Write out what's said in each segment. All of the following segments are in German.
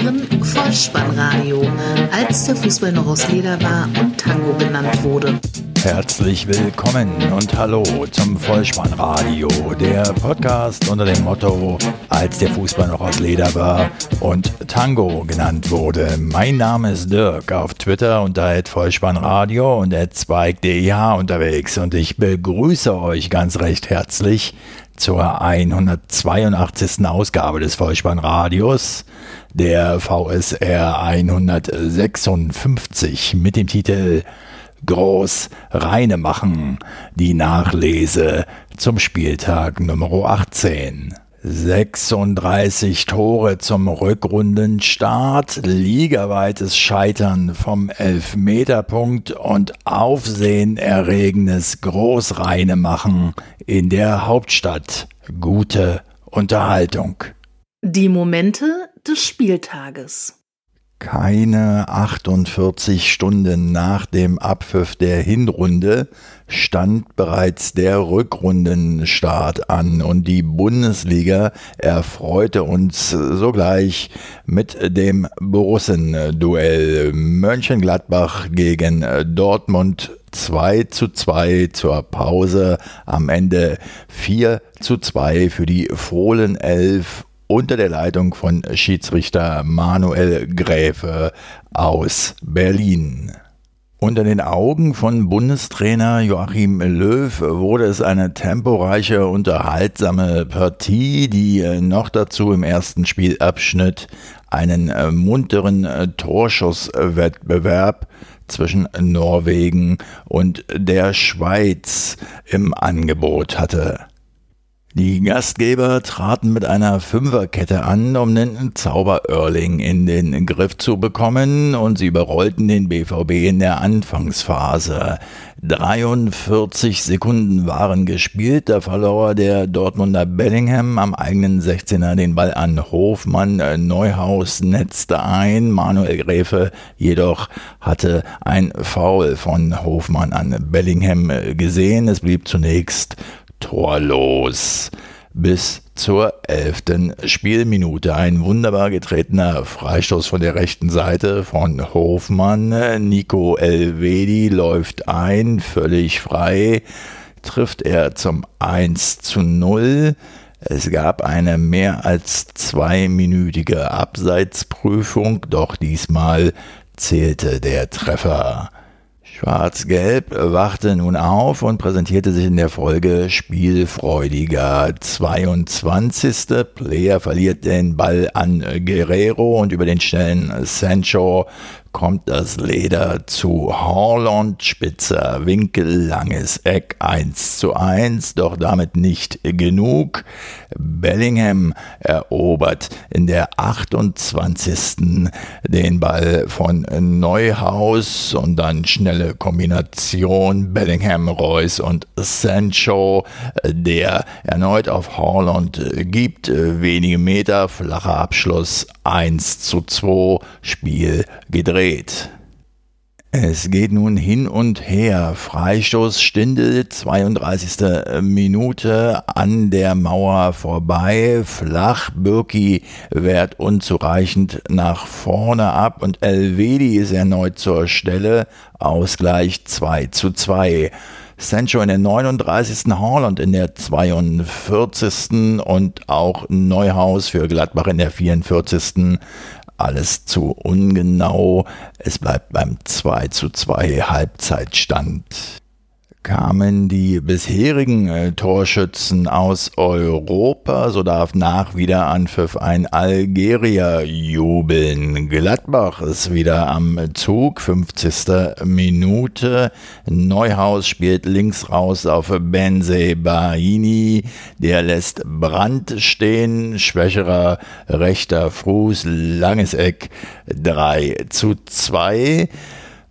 hören Vollspannradio, als der Fußball noch aus Leder war und Tango genannt wurde. Herzlich willkommen und hallo zum Vollspannradio, der Podcast unter dem Motto, als der Fußball noch aus Leder war und Tango genannt wurde. Mein Name ist Dirk, auf Twitter unter Vollspannradio und zweig.deh unterwegs und ich begrüße euch ganz recht herzlich zur 182. Ausgabe des Vollspannradios, der VSR 156 mit dem Titel Groß Reine machen, die Nachlese zum Spieltag Nummer 18. 36 Tore zum Rückrundenstart, ligaweites Scheitern vom Elfmeterpunkt und aufsehenerregendes Großreinemachen in der Hauptstadt. Gute Unterhaltung. Die Momente des Spieltages. Keine 48 Stunden nach dem Abpfiff der Hinrunde stand bereits der Rückrundenstart an und die Bundesliga erfreute uns sogleich mit dem Borussen-Duell Mönchengladbach gegen Dortmund 2 zu 2 zur Pause, am Ende 4 zu 2 für die Fohlen 11 unter der Leitung von Schiedsrichter Manuel Gräfe aus Berlin. Unter den Augen von Bundestrainer Joachim Löw wurde es eine temporeiche, unterhaltsame Partie, die noch dazu im ersten Spielabschnitt einen munteren Torschusswettbewerb zwischen Norwegen und der Schweiz im Angebot hatte. Die Gastgeber traten mit einer Fünferkette an, um den Zauber-Erling in den Griff zu bekommen und sie überrollten den BVB in der Anfangsphase. 43 Sekunden waren gespielt, da verlor der Dortmunder Bellingham am eigenen 16er den Ball an Hofmann. Neuhaus netzte ein, Manuel Gräfe jedoch hatte ein Foul von Hofmann an Bellingham gesehen. Es blieb zunächst torlos. Bis zur elften Spielminute. Ein wunderbar getretener Freistoß von der rechten Seite von Hofmann. Nico Elvedi läuft ein, völlig frei. Trifft er zum 1 zu 0. Es gab eine mehr als zweiminütige Abseitsprüfung, doch diesmal zählte der Treffer. Schwarz-Gelb wachte nun auf und präsentierte sich in der Folge spielfreudiger. 22. Player verliert den Ball an Guerrero und über den schnellen Sancho kommt das Leder zu Horland, spitzer Winkel, langes Eck 1 zu 1, doch damit nicht genug. Bellingham erobert in der 28. den Ball von Neuhaus und dann schnelle Kombination Bellingham, Reus und Sancho, der erneut auf Horland gibt, wenige Meter, flacher Abschluss 1 zu 2, Spiel gedreht gedreht. Es geht nun hin und her. Freistoß Stindel, 32. Minute an der Mauer vorbei. Flach, Birki wehrt unzureichend nach vorne ab und Elvedi ist erneut zur Stelle. Ausgleich 2 zu 2. Sancho in der 39. Holland in der 42. und auch Neuhaus für Gladbach in der 44 alles zu ungenau. Es bleibt beim 2 zu 2 Halbzeitstand kamen die bisherigen äh, Torschützen aus Europa, so darf nach Wiederanpfiff ein Algerier jubeln. Gladbach ist wieder am Zug, 50. Minute. Neuhaus spielt links raus auf Benze Bahini, der lässt Brand stehen, schwächerer rechter Fuß, langes Eck 3 zu 2.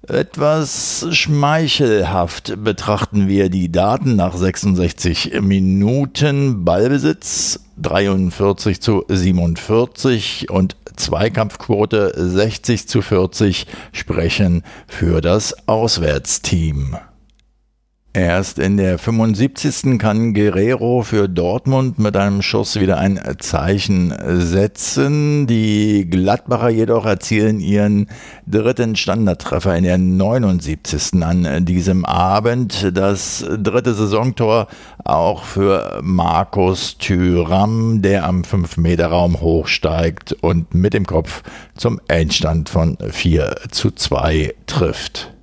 Etwas schmeichelhaft betrachten wir die Daten nach 66 Minuten Ballbesitz 43 zu 47 und Zweikampfquote 60 zu 40 sprechen für das Auswärtsteam. Erst in der 75. kann Guerrero für Dortmund mit einem Schuss wieder ein Zeichen setzen. Die Gladbacher jedoch erzielen ihren dritten Standardtreffer in der 79. an diesem Abend. Das dritte Saisontor auch für Markus Thüram, der am 5-Meter-Raum hochsteigt und mit dem Kopf zum Endstand von 4 zu 2 trifft.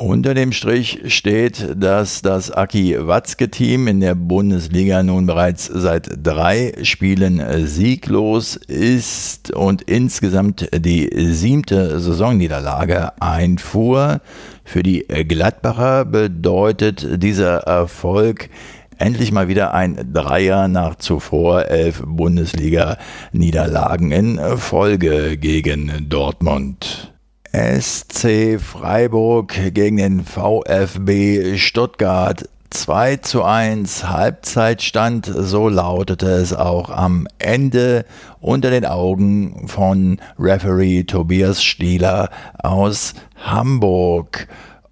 Unter dem Strich steht, dass das Aki Watzke-Team in der Bundesliga nun bereits seit drei Spielen sieglos ist und insgesamt die siebte Saisonniederlage einfuhr. Für die Gladbacher bedeutet dieser Erfolg endlich mal wieder ein Dreier nach zuvor elf Bundesliga-Niederlagen in Folge gegen Dortmund. SC Freiburg gegen den VfB Stuttgart 2 zu 1 Halbzeitstand, so lautete es auch am Ende unter den Augen von Referee Tobias Stieler aus Hamburg.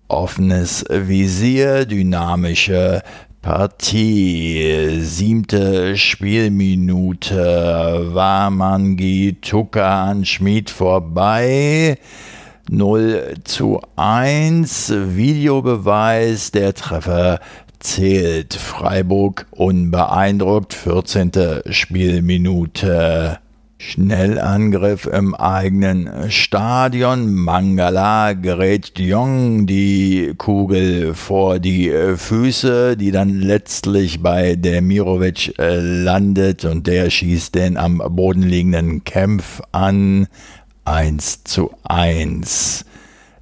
Offenes Visier, dynamische Partie, siebte Spielminute, war Mangi Tuka an Schmid vorbei. 0 zu 1. Videobeweis, der Treffer zählt. Freiburg unbeeindruckt, 14. Spielminute. Schnellangriff im eigenen Stadion. Mangala gerät Jong die Kugel vor die Füße, die dann letztlich bei Demirovic äh, landet und der schießt den am Boden liegenden Kämpf an. 1 zu 1.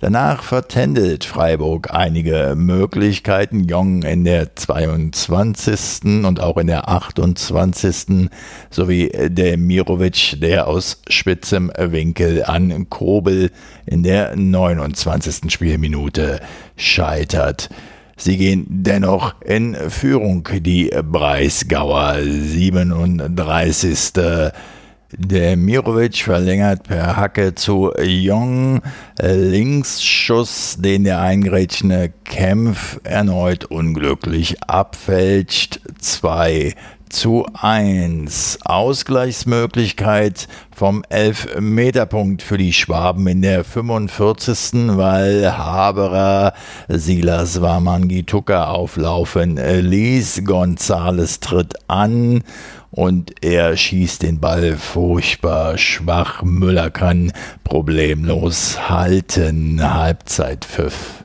Danach vertändelt Freiburg einige Möglichkeiten. Jong in der 22. und auch in der 28. sowie der Mirovic, der aus spitzem Winkel an Kobel in der 29. Spielminute scheitert. Sie gehen dennoch in Führung, die Breisgauer 37. Der Mirovic verlängert per Hacke zu Jong. Linksschuss, den der eingrätschende Kempf erneut unglücklich abfälscht. 2 zu 1. Ausgleichsmöglichkeit vom Elfmeterpunkt für die Schwaben in der 45. weil Haberer Silas Wamangituka auflaufen ließ. Gonzales tritt an und er schießt den Ball furchtbar schwach. Müller kann problemlos halten. Halbzeitpfiff.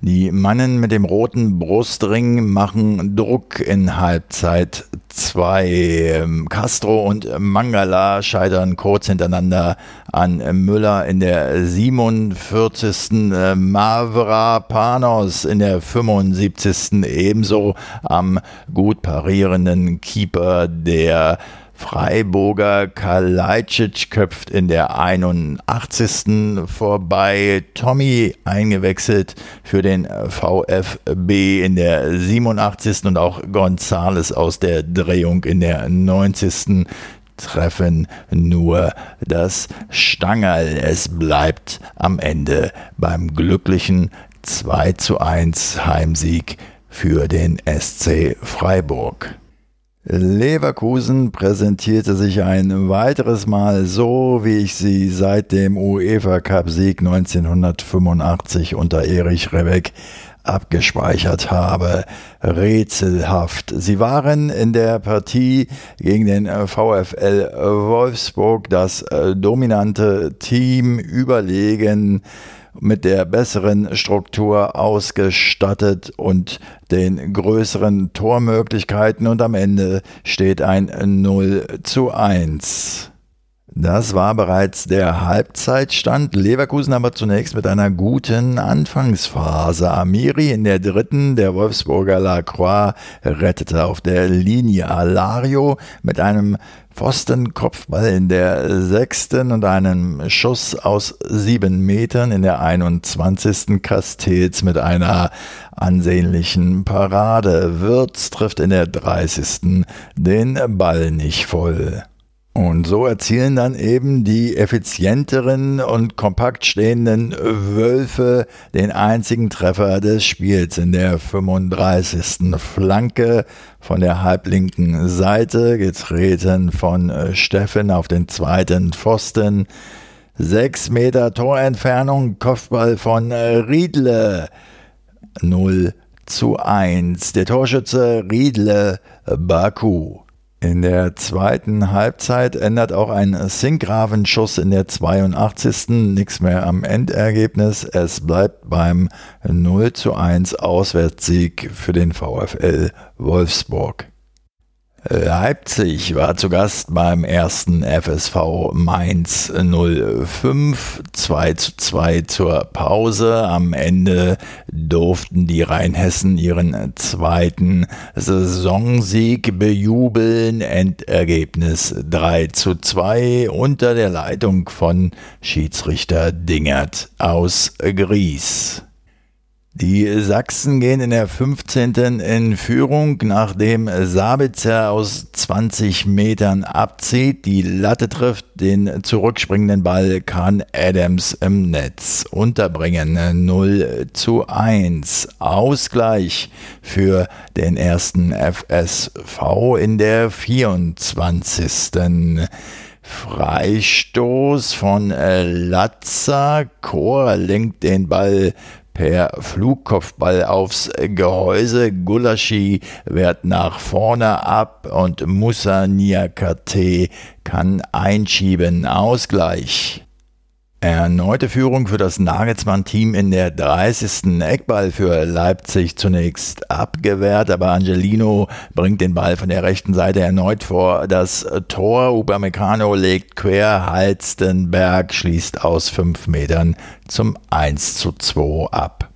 Die Mannen mit dem roten Brustring machen Druck in Halbzeit 2. Castro und Mangala scheitern kurz hintereinander an Müller in der 47. Mavra Panos in der 75. ebenso am gut parierenden Keeper der Freiburger Kalajdzic köpft in der 81. vorbei. Tommy eingewechselt für den VfB in der 87. und auch Gonzales aus der Drehung in der 90. treffen nur das Stangerl. Es bleibt am Ende beim glücklichen 2 zu 1 Heimsieg für den SC Freiburg. Leverkusen präsentierte sich ein weiteres Mal so, wie ich sie seit dem UEFA Cup Sieg 1985 unter Erich Rebeck abgespeichert habe. Rätselhaft. Sie waren in der Partie gegen den VfL Wolfsburg das äh, dominante Team überlegen mit der besseren Struktur ausgestattet und den größeren Tormöglichkeiten und am Ende steht ein 0 zu 1. Das war bereits der Halbzeitstand. Leverkusen aber zunächst mit einer guten Anfangsphase. Amiri in der dritten, der Wolfsburger Lacroix rettete auf der Linie Alario mit einem Pfostenkopfball in der sechsten und einem Schuss aus sieben Metern in der 21. Castells mit einer ansehnlichen Parade. Wirtz trifft in der 30. den Ball nicht voll. Und so erzielen dann eben die effizienteren und kompakt stehenden Wölfe den einzigen Treffer des Spiels in der 35. Flanke von der halblinken Seite, getreten von Steffen auf den zweiten Pfosten. Sechs Meter Torentfernung, Kopfball von Riedle. 0 zu 1. Der Torschütze Riedle Baku. In der zweiten Halbzeit ändert auch ein Sinkgravenschuss in der 82. nichts mehr am Endergebnis. Es bleibt beim 0 zu 1 Auswärtssieg für den VfL Wolfsburg. Leipzig war zu Gast beim ersten FSV Mainz 05, 2 zu 2 zur Pause. Am Ende durften die Rheinhessen ihren zweiten Saisonsieg bejubeln. Endergebnis 3 zu 2 unter der Leitung von Schiedsrichter Dingert aus Gries. Die Sachsen gehen in der 15. in Führung, nachdem Sabitzer aus 20 Metern abzieht. Die Latte trifft, den zurückspringenden Ball kann Adams im Netz unterbringen. 0 zu 1. Ausgleich für den ersten FSV in der 24. Freistoß von Latza. Chor lenkt den Ball per Flugkopfball aufs Gehäuse. Gulaschi wehrt nach vorne ab und Musa Niakate kann einschieben. Ausgleich. Erneute Führung für das Nagelsmann-Team in der 30. Eckball für Leipzig zunächst abgewehrt, aber Angelino bringt den Ball von der rechten Seite erneut vor das Tor. Upamecano legt quer, Halstenberg schließt aus fünf Metern zum 1 zu 2 ab.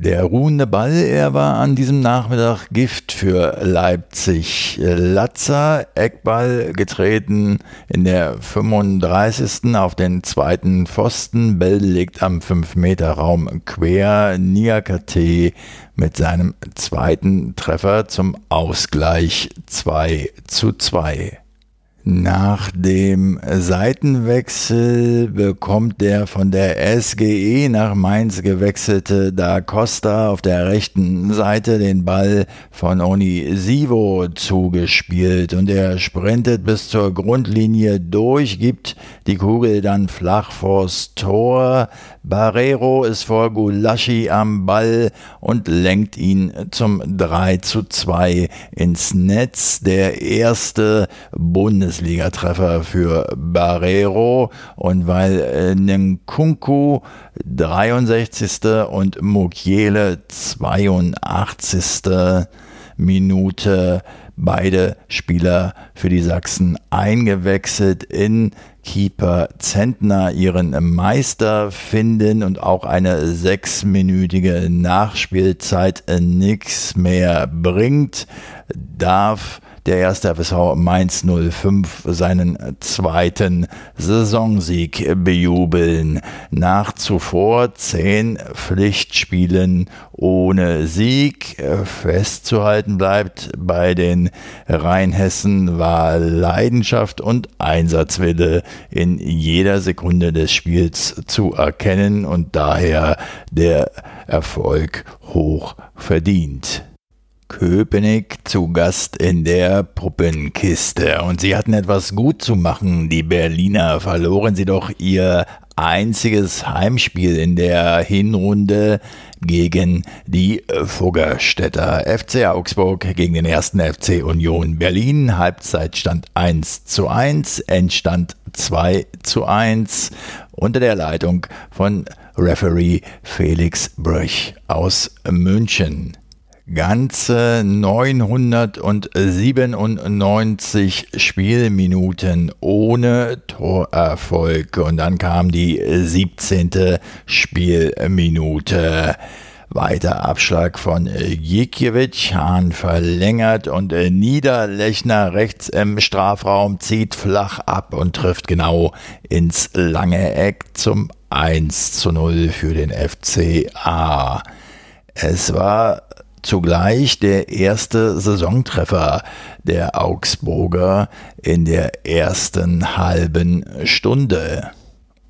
Der ruhende Ball, er war an diesem Nachmittag Gift für Leipzig. Latzer, Eckball getreten in der 35. auf den zweiten Pfosten. Bell legt am 5-Meter-Raum quer. Niakate mit seinem zweiten Treffer zum Ausgleich 2 zu 2. Nach dem Seitenwechsel bekommt der von der SGE nach Mainz gewechselte Da Costa auf der rechten Seite den Ball von Oni Sivo zugespielt und er sprintet bis zur Grundlinie durch, gibt die Kugel dann flach vors Tor. Barrero ist vor Gulaschi am Ball und lenkt ihn zum 3 zu 2 ins Netz. Der erste Bundes Bundesliga-Treffer für Barrero und weil äh, Nkunku 63. und Mukiele 82. Minute beide Spieler für die Sachsen eingewechselt in Keeper Zentner ihren Meister finden und auch eine sechsminütige Nachspielzeit nichts mehr bringt, darf der erste FSV Mainz 05 seinen zweiten Saisonsieg bejubeln. Nach zuvor zehn Pflichtspielen ohne Sieg. Festzuhalten bleibt bei den Rheinhessen war Leidenschaft und Einsatzwille in jeder Sekunde des Spiels zu erkennen und daher der Erfolg hoch verdient. Köpenick zu Gast in der Puppenkiste. Und sie hatten etwas gut zu machen. Die Berliner verloren sie doch ihr einziges Heimspiel in der Hinrunde gegen die Fuggerstädter. FC Augsburg gegen den ersten FC Union Berlin. Halbzeitstand 1 zu 1, Endstand 2 zu 1 unter der Leitung von Referee Felix Bröch aus München ganze 997 Spielminuten ohne Torerfolg. Und dann kam die 17. Spielminute. Weiter Abschlag von Jikiewicz, Hahn verlängert und Niederlechner rechts im Strafraum zieht flach ab und trifft genau ins lange Eck zum 1 zu 0 für den FCA. Es war zugleich der erste Saisontreffer der Augsburger in der ersten halben Stunde.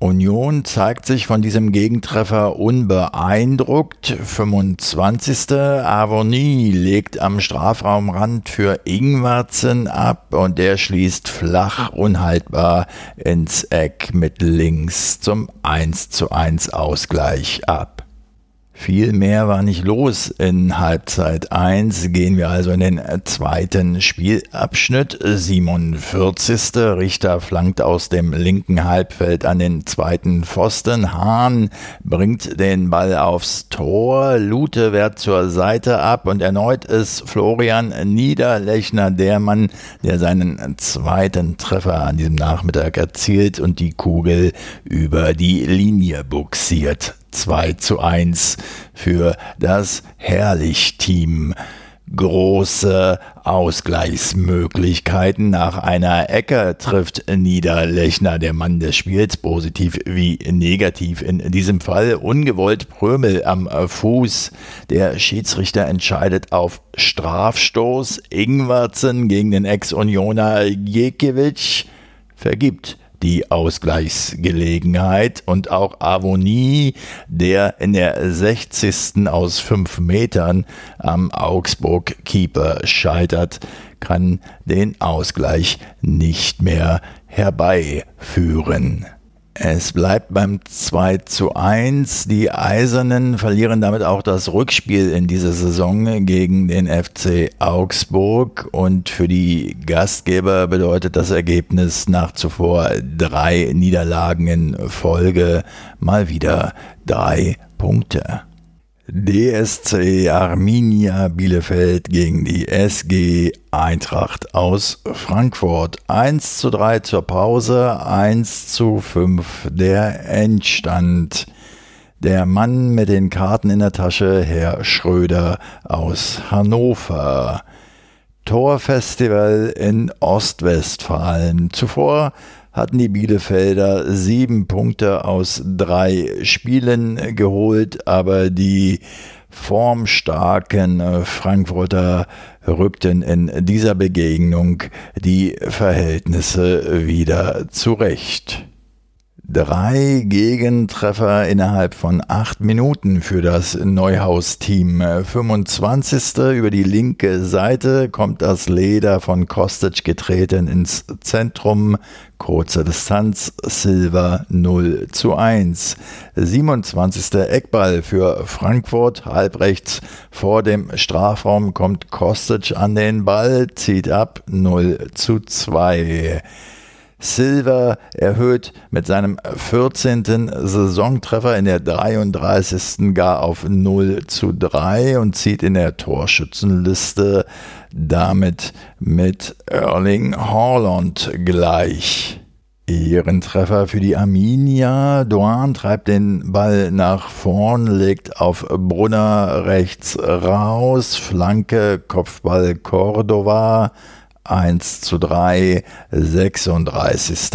Union zeigt sich von diesem Gegentreffer unbeeindruckt. 25. Avonie legt am Strafraumrand für Ingwarzen ab und der schließt flach unhaltbar ins Eck mit links zum 1 zu 1 Ausgleich ab. Viel mehr war nicht los in Halbzeit 1. Gehen wir also in den zweiten Spielabschnitt. 47. Richter flankt aus dem linken Halbfeld an den zweiten Pfosten. Hahn bringt den Ball aufs Tor. Lute wehrt zur Seite ab und erneut ist Florian Niederlechner der Mann, der seinen zweiten Treffer an diesem Nachmittag erzielt und die Kugel über die Linie buxiert. 2 zu 1 für das Herrlich-Team. Große Ausgleichsmöglichkeiten. Nach einer Ecke trifft Niederlechner, der Mann des Spiels, positiv wie negativ. In diesem Fall ungewollt Prömel am Fuß. Der Schiedsrichter entscheidet auf Strafstoß. Ingwertsen gegen den Ex-Unioner Jekiewicz vergibt die Ausgleichsgelegenheit und auch Avonie, der in der 60. aus 5 Metern am Augsburg-Keeper scheitert, kann den Ausgleich nicht mehr herbeiführen. Es bleibt beim 2 zu 1. Die Eisernen verlieren damit auch das Rückspiel in dieser Saison gegen den FC Augsburg und für die Gastgeber bedeutet das Ergebnis nach zuvor drei Niederlagen in Folge mal wieder drei Punkte. DSC Arminia Bielefeld gegen die SG Eintracht aus Frankfurt. 1 zu 3 zur Pause, 1 zu 5 der Endstand. Der Mann mit den Karten in der Tasche, Herr Schröder aus Hannover. Torfestival in Ostwestfalen. Zuvor hatten die Bielefelder sieben Punkte aus drei Spielen geholt, aber die formstarken Frankfurter rückten in dieser Begegnung die Verhältnisse wieder zurecht. Drei Gegentreffer innerhalb von acht Minuten für das Neuhaus-Team. 25. über die linke Seite kommt das Leder von Kostic getreten ins Zentrum. Kurze Distanz, Silver 0 zu 1. 27. Eckball für Frankfurt, halbrechts vor dem Strafraum kommt Kostic an den Ball, zieht ab 0 zu 2. Silver erhöht mit seinem 14. Saisontreffer in der 33. gar auf 0 zu 3 und zieht in der Torschützenliste damit mit Erling Haaland gleich. Ehrentreffer für die Arminia. Doan treibt den Ball nach vorn, legt auf Brunner rechts raus, Flanke, Kopfball Cordova. 1 zu 3, 36.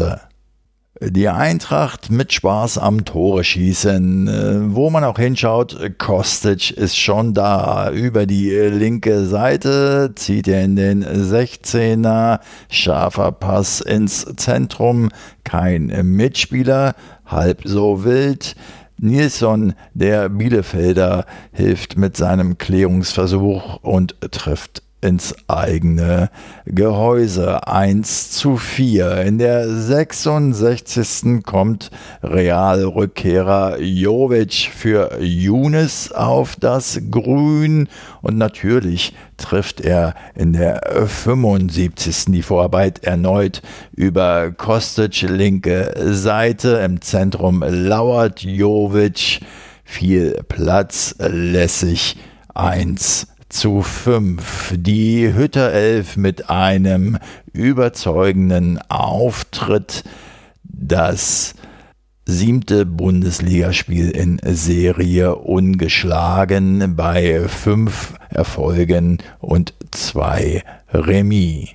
Die Eintracht mit Spaß am Tore schießen. Äh, wo man auch hinschaut, Kostic ist schon da. Über die linke Seite zieht er in den 16er. Scharfer Pass ins Zentrum. Kein Mitspieler. Halb so wild. Nilsson, der Bielefelder, hilft mit seinem Klärungsversuch und trifft ins eigene Gehäuse. 1 zu 4. In der 66. kommt Realrückkehrer Jovic für Younes auf das Grün und natürlich trifft er in der 75. die Vorarbeit erneut über Kostic linke Seite. Im Zentrum lauert Jovic. Viel Platz lässig 1 zu 5. Die Hütter 11 mit einem überzeugenden Auftritt. Das siebte Bundesligaspiel in Serie ungeschlagen bei fünf Erfolgen und zwei Remis.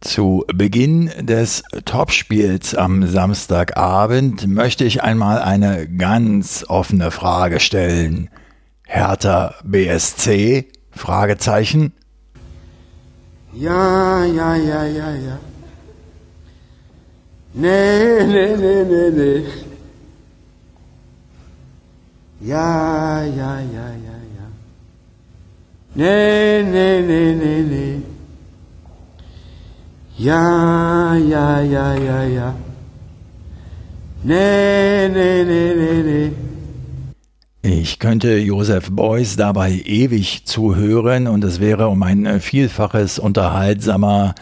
Zu Beginn des Topspiels am Samstagabend möchte ich einmal eine ganz offene Frage stellen. Hertha BSC Fragezeichen. Ja, ja, ja, ja, ja. Nee, nee, nee, nee, nee. Ja, ja, ja, ja, ja. Nee, nee, nee, nee, nee. Ja, ja, ja, ja, ja. Nee, nee, nee, nee, nee. Ich könnte Joseph Beuys dabei ewig zuhören und es wäre um ein Vielfaches unterhaltsamer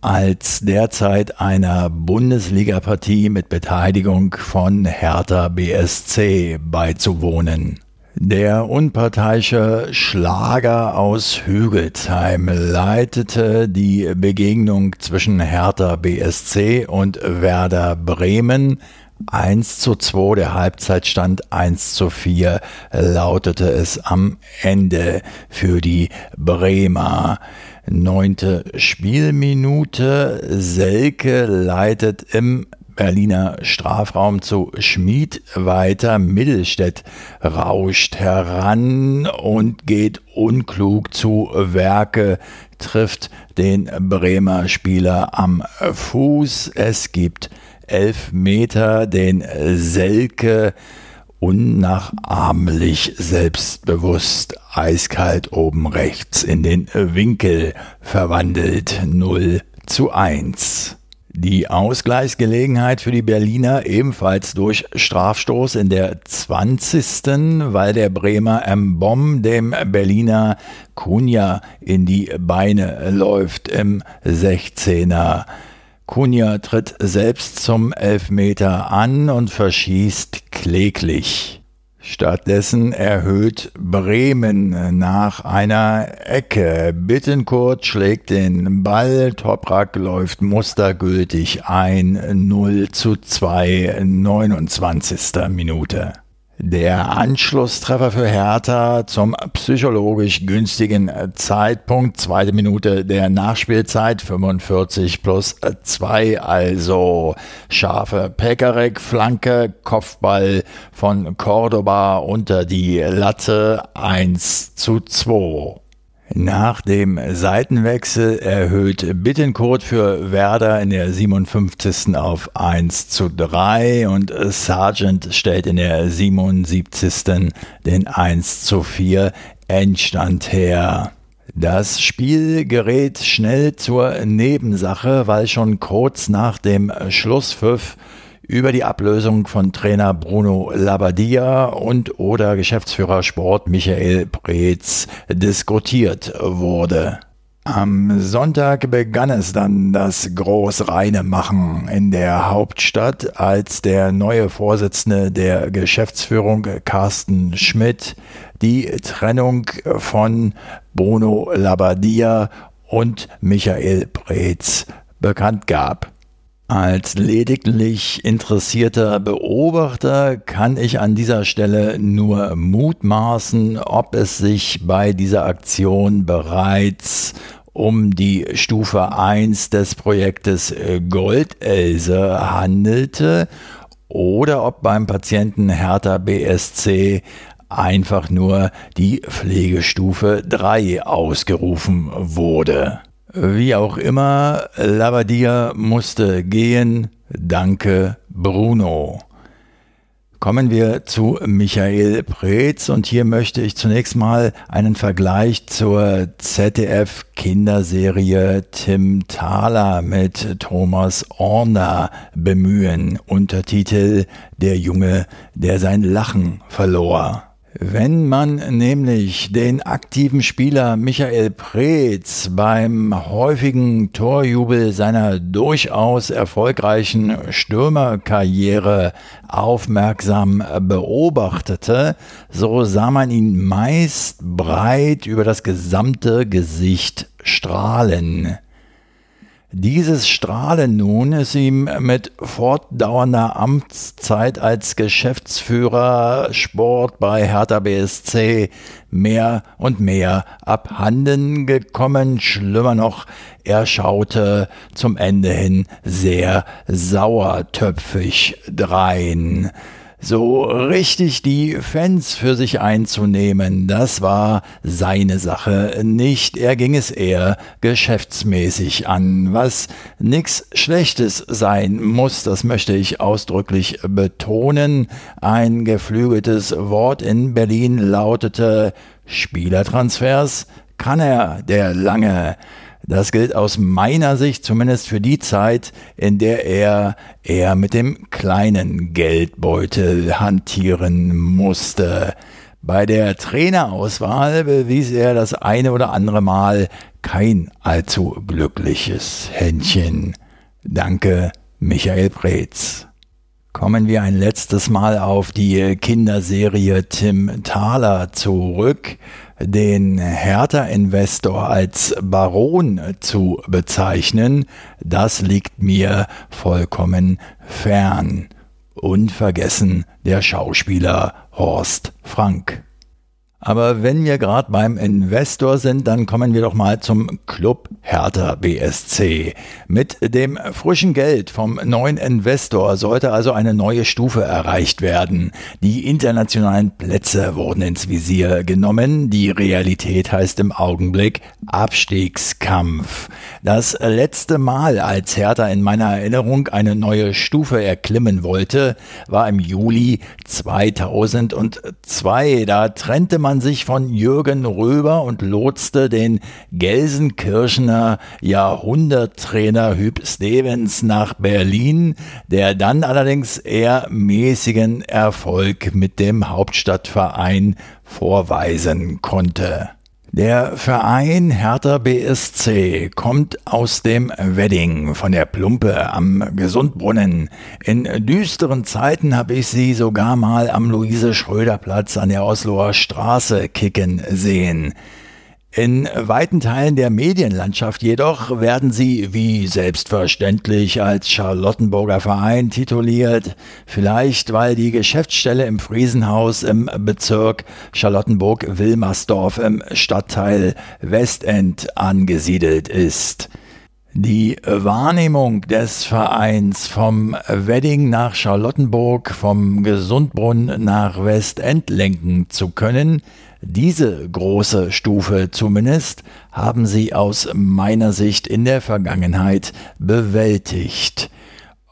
als derzeit einer Bundesligapartie mit Beteiligung von Hertha BSC beizuwohnen. Der unparteiische Schlager aus Hügelsheim leitete die Begegnung zwischen Hertha BSC und Werder Bremen 1 zu 2, der Halbzeitstand 1 zu 4 lautete es am Ende für die Bremer. Neunte Spielminute. Selke leitet im Berliner Strafraum zu Schmied weiter. Mittelstädt rauscht heran und geht unklug zu Werke, trifft den Bremer Spieler am Fuß. Es gibt elf Meter, den Selke unnachahmlich selbstbewusst eiskalt oben rechts in den Winkel verwandelt 0 zu 1. Die Ausgleichsgelegenheit für die Berliner ebenfalls durch Strafstoß in der 20. weil der Bremer M. Bomb dem Berliner Kunja in die Beine läuft im 16er. Kunja tritt selbst zum Elfmeter an und verschießt kläglich. Stattdessen erhöht Bremen nach einer Ecke. Bittenkurt schlägt den Ball, Toprak läuft mustergültig ein, 0 zu 2, 29. Minute. Der Anschlusstreffer für Hertha zum psychologisch günstigen Zeitpunkt, zweite Minute der Nachspielzeit, 45 plus 2, also scharfe Pekarek, Flanke, Kopfball von Cordoba unter die Latte, 1 zu 2. Nach dem Seitenwechsel erhöht Bittencode für Werder in der 57. auf 1 zu 3 und Sargent stellt in der 77. den 1 zu 4 Endstand her. Das Spiel gerät schnell zur Nebensache, weil schon kurz nach dem Schlusspfiff über die Ablösung von Trainer Bruno Labbadia und oder Geschäftsführer Sport Michael Preetz diskutiert wurde. Am Sonntag begann es dann das großreine Machen in der Hauptstadt, als der neue Vorsitzende der Geschäftsführung Carsten Schmidt die Trennung von Bruno Labbadia und Michael Preetz bekannt gab. Als lediglich interessierter Beobachter kann ich an dieser Stelle nur mutmaßen, ob es sich bei dieser Aktion bereits um die Stufe 1 des Projektes Goldelse handelte oder ob beim Patienten Hertha BSC einfach nur die Pflegestufe 3 ausgerufen wurde. Wie auch immer, Lavadia musste gehen. Danke, Bruno. Kommen wir zu Michael Preetz und hier möchte ich zunächst mal einen Vergleich zur ZDF-Kinderserie Tim Thaler mit Thomas Orner bemühen. Untertitel Der Junge, der sein Lachen verlor. Wenn man nämlich den aktiven Spieler Michael Preetz beim häufigen Torjubel seiner durchaus erfolgreichen Stürmerkarriere aufmerksam beobachtete, so sah man ihn meist breit über das gesamte Gesicht strahlen. Dieses Strahlen nun ist ihm mit fortdauernder Amtszeit als Geschäftsführer Sport bei Hertha BSC mehr und mehr abhanden gekommen. Schlimmer noch, er schaute zum Ende hin sehr sauertöpfig drein. So richtig die Fans für sich einzunehmen, das war seine Sache nicht. Er ging es eher geschäftsmäßig an, was nix Schlechtes sein muss, das möchte ich ausdrücklich betonen. Ein geflügeltes Wort in Berlin lautete Spielertransfers kann er, der lange. Das gilt aus meiner Sicht zumindest für die Zeit, in der er eher mit dem kleinen Geldbeutel hantieren musste. Bei der Trainerauswahl bewies er das eine oder andere Mal kein allzu glückliches Händchen. Danke, Michael Preetz. Kommen wir ein letztes Mal auf die Kinderserie Tim Thaler zurück den Hertha-Investor als Baron zu bezeichnen, das liegt mir vollkommen fern. Unvergessen der Schauspieler Horst Frank. Aber wenn wir gerade beim Investor sind, dann kommen wir doch mal zum Club Hertha BSC. Mit dem frischen Geld vom neuen Investor sollte also eine neue Stufe erreicht werden. Die internationalen Plätze wurden ins Visier genommen. Die Realität heißt im Augenblick Abstiegskampf. Das letzte Mal, als Hertha in meiner Erinnerung eine neue Stufe erklimmen wollte, war im Juli 2002. Da trennte man man sich von Jürgen Röber und lotste den Gelsenkirchener Jahrhunderttrainer Hüb Stevens nach Berlin, der dann allerdings eher mäßigen Erfolg mit dem Hauptstadtverein vorweisen konnte. Der Verein Hertha BSC kommt aus dem Wedding von der Plumpe am Gesundbrunnen. In düsteren Zeiten habe ich sie sogar mal am Luise-Schröder-Platz an der Osloer Straße kicken sehen. In weiten Teilen der Medienlandschaft jedoch werden sie wie selbstverständlich als Charlottenburger Verein tituliert, vielleicht weil die Geschäftsstelle im Friesenhaus im Bezirk Charlottenburg-Wilmersdorf im Stadtteil Westend angesiedelt ist. Die Wahrnehmung des Vereins vom Wedding nach Charlottenburg, vom Gesundbrunn nach Westend lenken zu können, diese große Stufe zumindest haben sie aus meiner Sicht in der Vergangenheit bewältigt.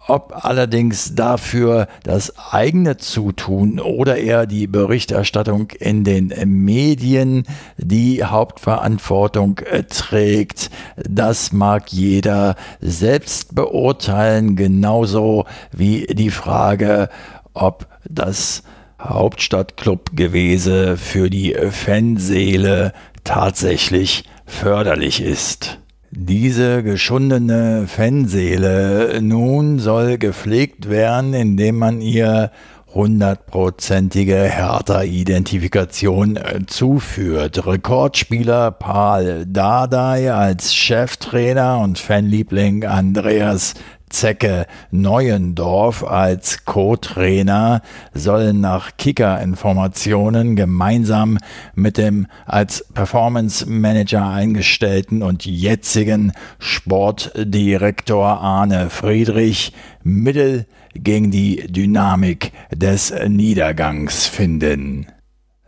Ob allerdings dafür das eigene Zutun oder eher die Berichterstattung in den Medien die Hauptverantwortung trägt, das mag jeder selbst beurteilen, genauso wie die Frage, ob das Hauptstadtclub gewesen für die Fanseele tatsächlich förderlich ist. Diese geschundene Fanseele nun soll gepflegt werden, indem man ihr hundertprozentige Hertha-Identifikation äh, zuführt. Rekordspieler Paul Dardai als Cheftrainer und Fanliebling Andreas Zecke Neuendorf als Co-Trainer sollen nach Kicker-Informationen gemeinsam mit dem als Performance Manager eingestellten und jetzigen Sportdirektor Arne Friedrich Mittel gegen die Dynamik des Niedergangs finden.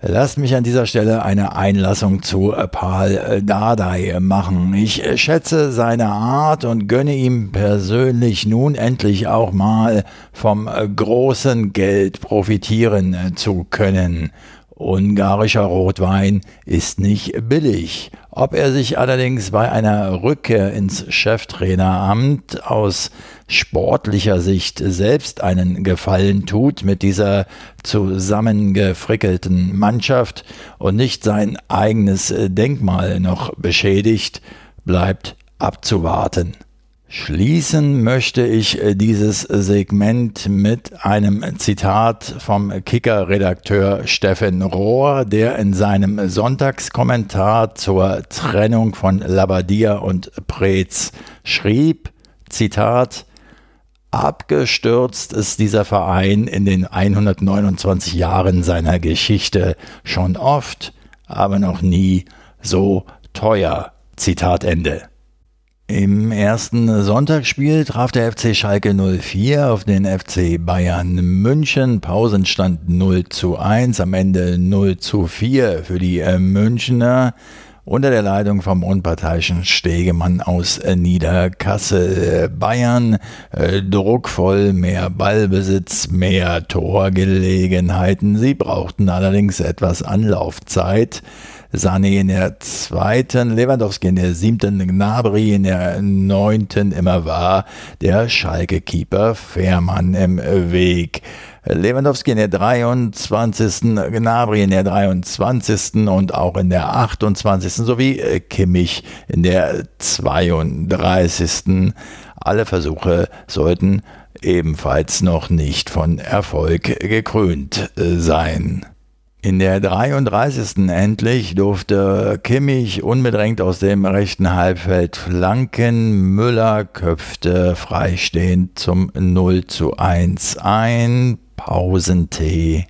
Lasst mich an dieser Stelle eine Einlassung zu Paul Dardai machen. Ich schätze seine Art und gönne ihm persönlich nun endlich auch mal vom großen Geld profitieren zu können. Ungarischer Rotwein ist nicht billig. Ob er sich allerdings bei einer Rückkehr ins Cheftraineramt aus sportlicher Sicht selbst einen Gefallen tut mit dieser zusammengefrickelten Mannschaft und nicht sein eigenes Denkmal noch beschädigt, bleibt abzuwarten. Schließen möchte ich dieses Segment mit einem Zitat vom Kicker-Redakteur Steffen Rohr, der in seinem Sonntagskommentar zur Trennung von Labadia und Preetz schrieb, Zitat, Abgestürzt ist dieser Verein in den 129 Jahren seiner Geschichte schon oft, aber noch nie so teuer. Zitat Ende. Im ersten Sonntagsspiel traf der FC Schalke 04 auf den FC Bayern München. Pausenstand 0 zu 1, am Ende 0 zu 4 für die äh, Münchner unter der Leitung vom unparteiischen Stegemann aus Niederkassel. Bayern äh, druckvoll, mehr Ballbesitz, mehr Torgelegenheiten. Sie brauchten allerdings etwas Anlaufzeit. Sané in der zweiten, Lewandowski in der siebten, Gnabry in der neunten. Immer war der Schalke-Keeper Fährmann im Weg. Lewandowski in der 23., Gnabry in der 23. und auch in der 28. sowie Kimmich in der 32. Alle Versuche sollten ebenfalls noch nicht von Erfolg gekrönt sein. In der 33. endlich durfte Kimmich unbedrängt aus dem rechten Halbfeld flanken. Müller köpfte freistehend zum 0 zu 1 ein. Pausentee.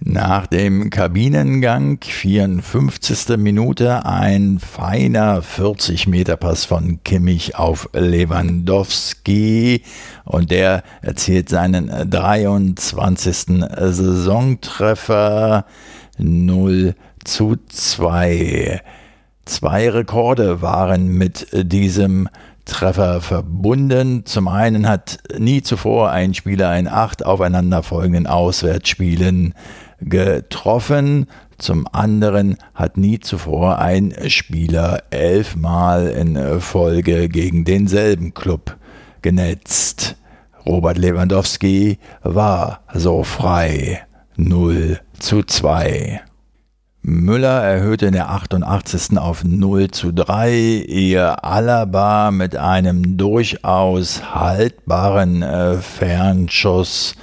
Nach dem Kabinengang, 54. Minute, ein feiner 40-Meter-Pass von Kimmich auf Lewandowski und der erzielt seinen 23. Saisontreffer 0 zu 2. Zwei Rekorde waren mit diesem Treffer verbunden. Zum einen hat nie zuvor ein Spieler in acht aufeinanderfolgenden Auswärtsspielen getroffen. Zum anderen hat nie zuvor ein Spieler elfmal in Folge gegen denselben Club genetzt. Robert Lewandowski war so frei. 0 zu 2. Müller erhöhte in der 88. auf 0 zu 3, ehe Alaba mit einem durchaus haltbaren äh, Fernschuss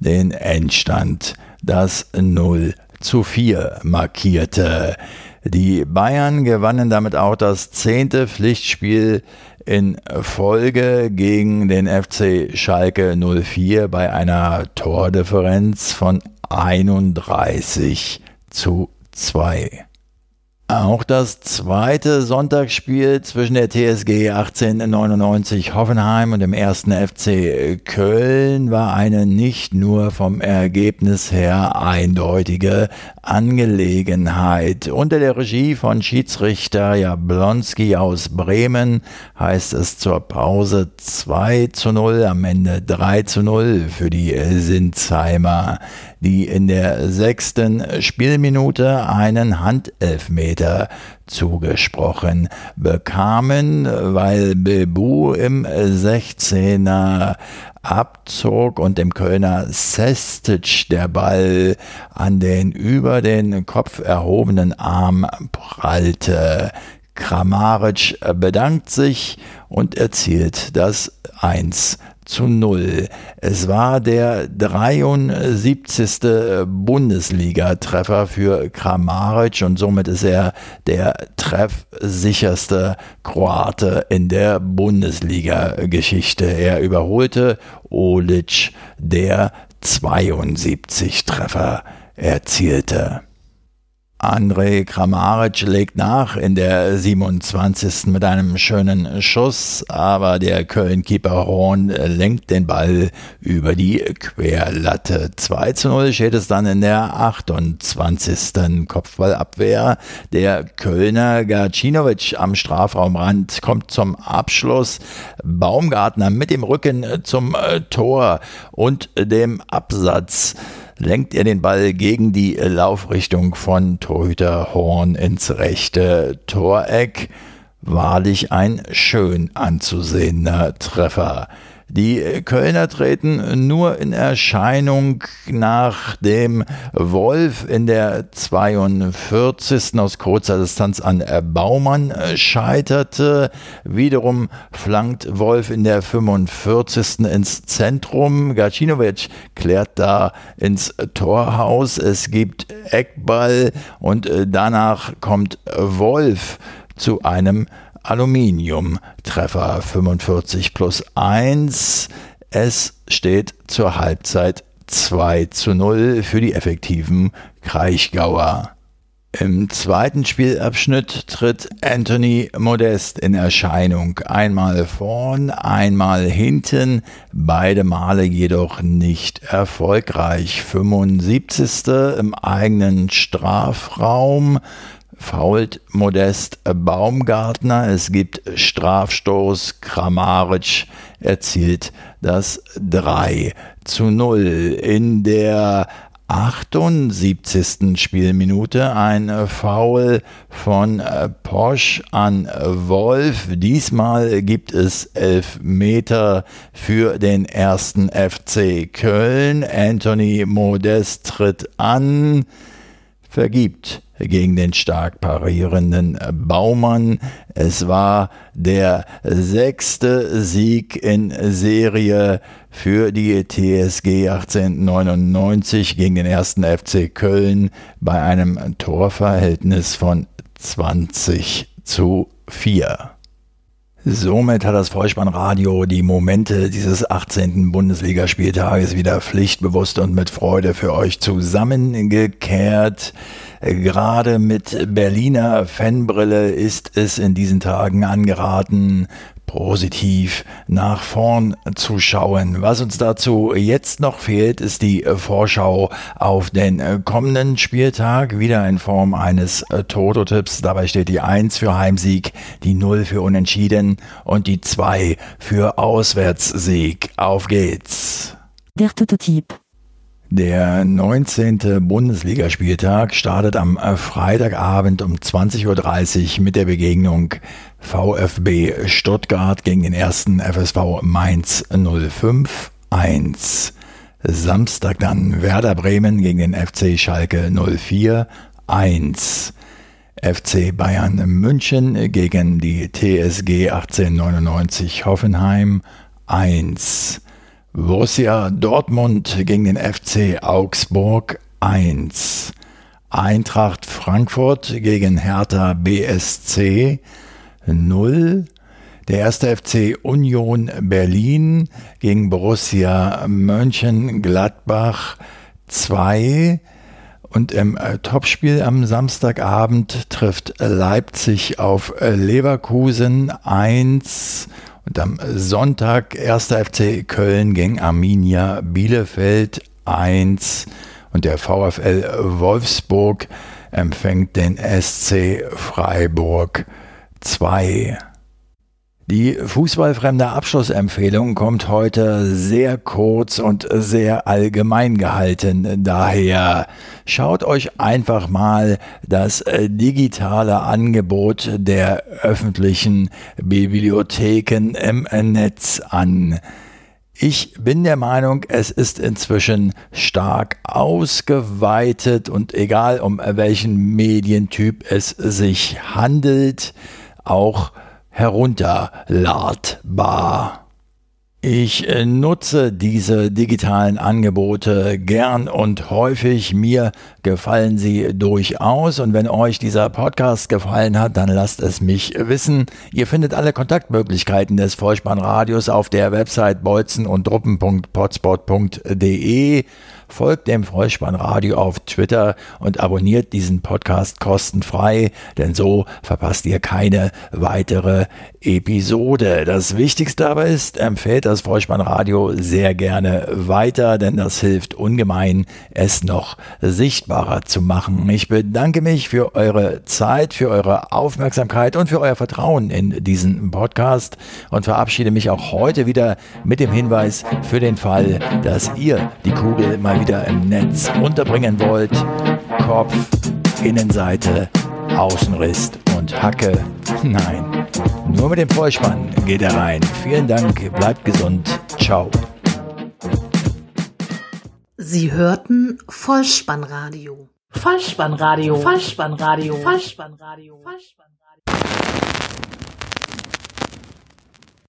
den Endstand, das 0 zu 4 markierte. Die Bayern gewannen damit auch das zehnte Pflichtspiel in Folge gegen den FC Schalke 04 bei einer Tordifferenz von 31 zu 2. Auch das zweite Sonntagsspiel zwischen der TSG 1899 Hoffenheim und dem ersten FC Köln war eine nicht nur vom Ergebnis her eindeutige Angelegenheit. Unter der Regie von Schiedsrichter Jablonski aus Bremen heißt es zur Pause 2 zu 0, am Ende 3 zu 0 für die Sinzheimer die in der sechsten Spielminute einen Handelfmeter zugesprochen bekamen, weil Bebu im 16er abzog und dem Kölner Sestic der Ball an den über den Kopf erhobenen Arm prallte. Kramaric bedankt sich und erzielt das 1 zu 0. Es war der 73. Bundesliga-Treffer für Kramaric und somit ist er der treffsicherste Kroate in der Bundesliga-Geschichte. Er überholte Olic, der 72 Treffer erzielte. André Kramaric legt nach in der 27. mit einem schönen Schuss, aber der Köln-Keeper Horn lenkt den Ball über die Querlatte. 2 zu 0 steht es dann in der 28. Kopfballabwehr. Der Kölner Gacinovic am Strafraumrand kommt zum Abschluss. Baumgartner mit dem Rücken zum Tor und dem Absatz lenkt er den Ball gegen die Laufrichtung von Torhüter Horn ins rechte Toreck. Wahrlich ein schön anzusehender Treffer. Die Kölner treten nur in Erscheinung, nachdem Wolf in der 42. aus kurzer Distanz an Baumann scheiterte. Wiederum flankt Wolf in der 45. ins Zentrum. Gacinovic klärt da ins Torhaus. Es gibt Eckball und danach kommt Wolf zu einem Aluminium-Treffer 45 plus 1. Es steht zur Halbzeit 2 zu 0 für die effektiven Kraichgauer. Im zweiten Spielabschnitt tritt Anthony Modest in Erscheinung. Einmal vorn, einmal hinten, beide Male jedoch nicht erfolgreich. 75. im eigenen Strafraum fault Modest Baumgartner. Es gibt Strafstoß. Kramaric erzielt das 3 zu 0. In der 78. Spielminute ein Foul von Posch an Wolf. Diesmal gibt es elf Meter für den ersten FC Köln. Anthony Modest tritt an, vergibt gegen den stark parierenden Baumann. Es war der sechste Sieg in Serie für die TSG 1899 gegen den ersten FC Köln bei einem Torverhältnis von 20 zu 4. Somit hat das Vollspannradio die Momente dieses 18. Bundesligaspieltages wieder pflichtbewusst und mit Freude für euch zusammengekehrt. Gerade mit Berliner Fanbrille ist es in diesen Tagen angeraten, positiv nach vorn zu schauen. Was uns dazu jetzt noch fehlt, ist die Vorschau auf den kommenden Spieltag, wieder in Form eines Toto-Tipps. Dabei steht die 1 für Heimsieg, die 0 für Unentschieden und die 2 für Auswärtssieg. Auf geht's. Der Toto-Tipp. Der 19. Bundesligaspieltag startet am Freitagabend um 20.30 Uhr mit der Begegnung VfB Stuttgart gegen den ersten FSV Mainz 05 1. Samstag dann Werder Bremen gegen den FC Schalke 04 1. FC Bayern München gegen die TSG 1899 Hoffenheim 1. Borussia Dortmund gegen den FC Augsburg 1. Eintracht Frankfurt gegen Hertha BSC 0. Der erste FC Union Berlin gegen Borussia Mönchengladbach 2. Und im äh, Topspiel am Samstagabend trifft Leipzig auf Leverkusen 1 und am Sonntag 1. FC Köln gegen Arminia Bielefeld 1 und der VfL Wolfsburg empfängt den SC Freiburg 2. Die fußballfremde Abschlussempfehlung kommt heute sehr kurz und sehr allgemein gehalten. Daher schaut euch einfach mal das digitale Angebot der öffentlichen Bibliotheken im Netz an. Ich bin der Meinung, es ist inzwischen stark ausgeweitet und egal um welchen Medientyp es sich handelt, auch herunterladbar. Ich äh, nutze diese digitalen Angebote gern und häufig. Mir gefallen sie durchaus. Und wenn euch dieser Podcast gefallen hat, dann lasst es mich wissen. Ihr findet alle Kontaktmöglichkeiten des Vollspannradios auf der Website bolzen und folgt dem Vollspannradio auf Twitter und abonniert diesen Podcast kostenfrei, denn so verpasst ihr keine weitere Episode. Das Wichtigste aber ist, empfehlt das Vollspannradio sehr gerne weiter, denn das hilft ungemein, es noch sichtbarer zu machen. Ich bedanke mich für eure Zeit, für eure Aufmerksamkeit und für euer Vertrauen in diesen Podcast und verabschiede mich auch heute wieder mit dem Hinweis für den Fall, dass ihr die Kugel mal wieder im Netz unterbringen wollt. Kopf, Innenseite, Außenriss und Hacke. Nein, nur mit dem Vollspann geht er rein. Vielen Dank, bleibt gesund. Ciao. Sie hörten Vollspannradio. Vollspannradio. Vollspannradio. Vollspannradio. Vollspannradio.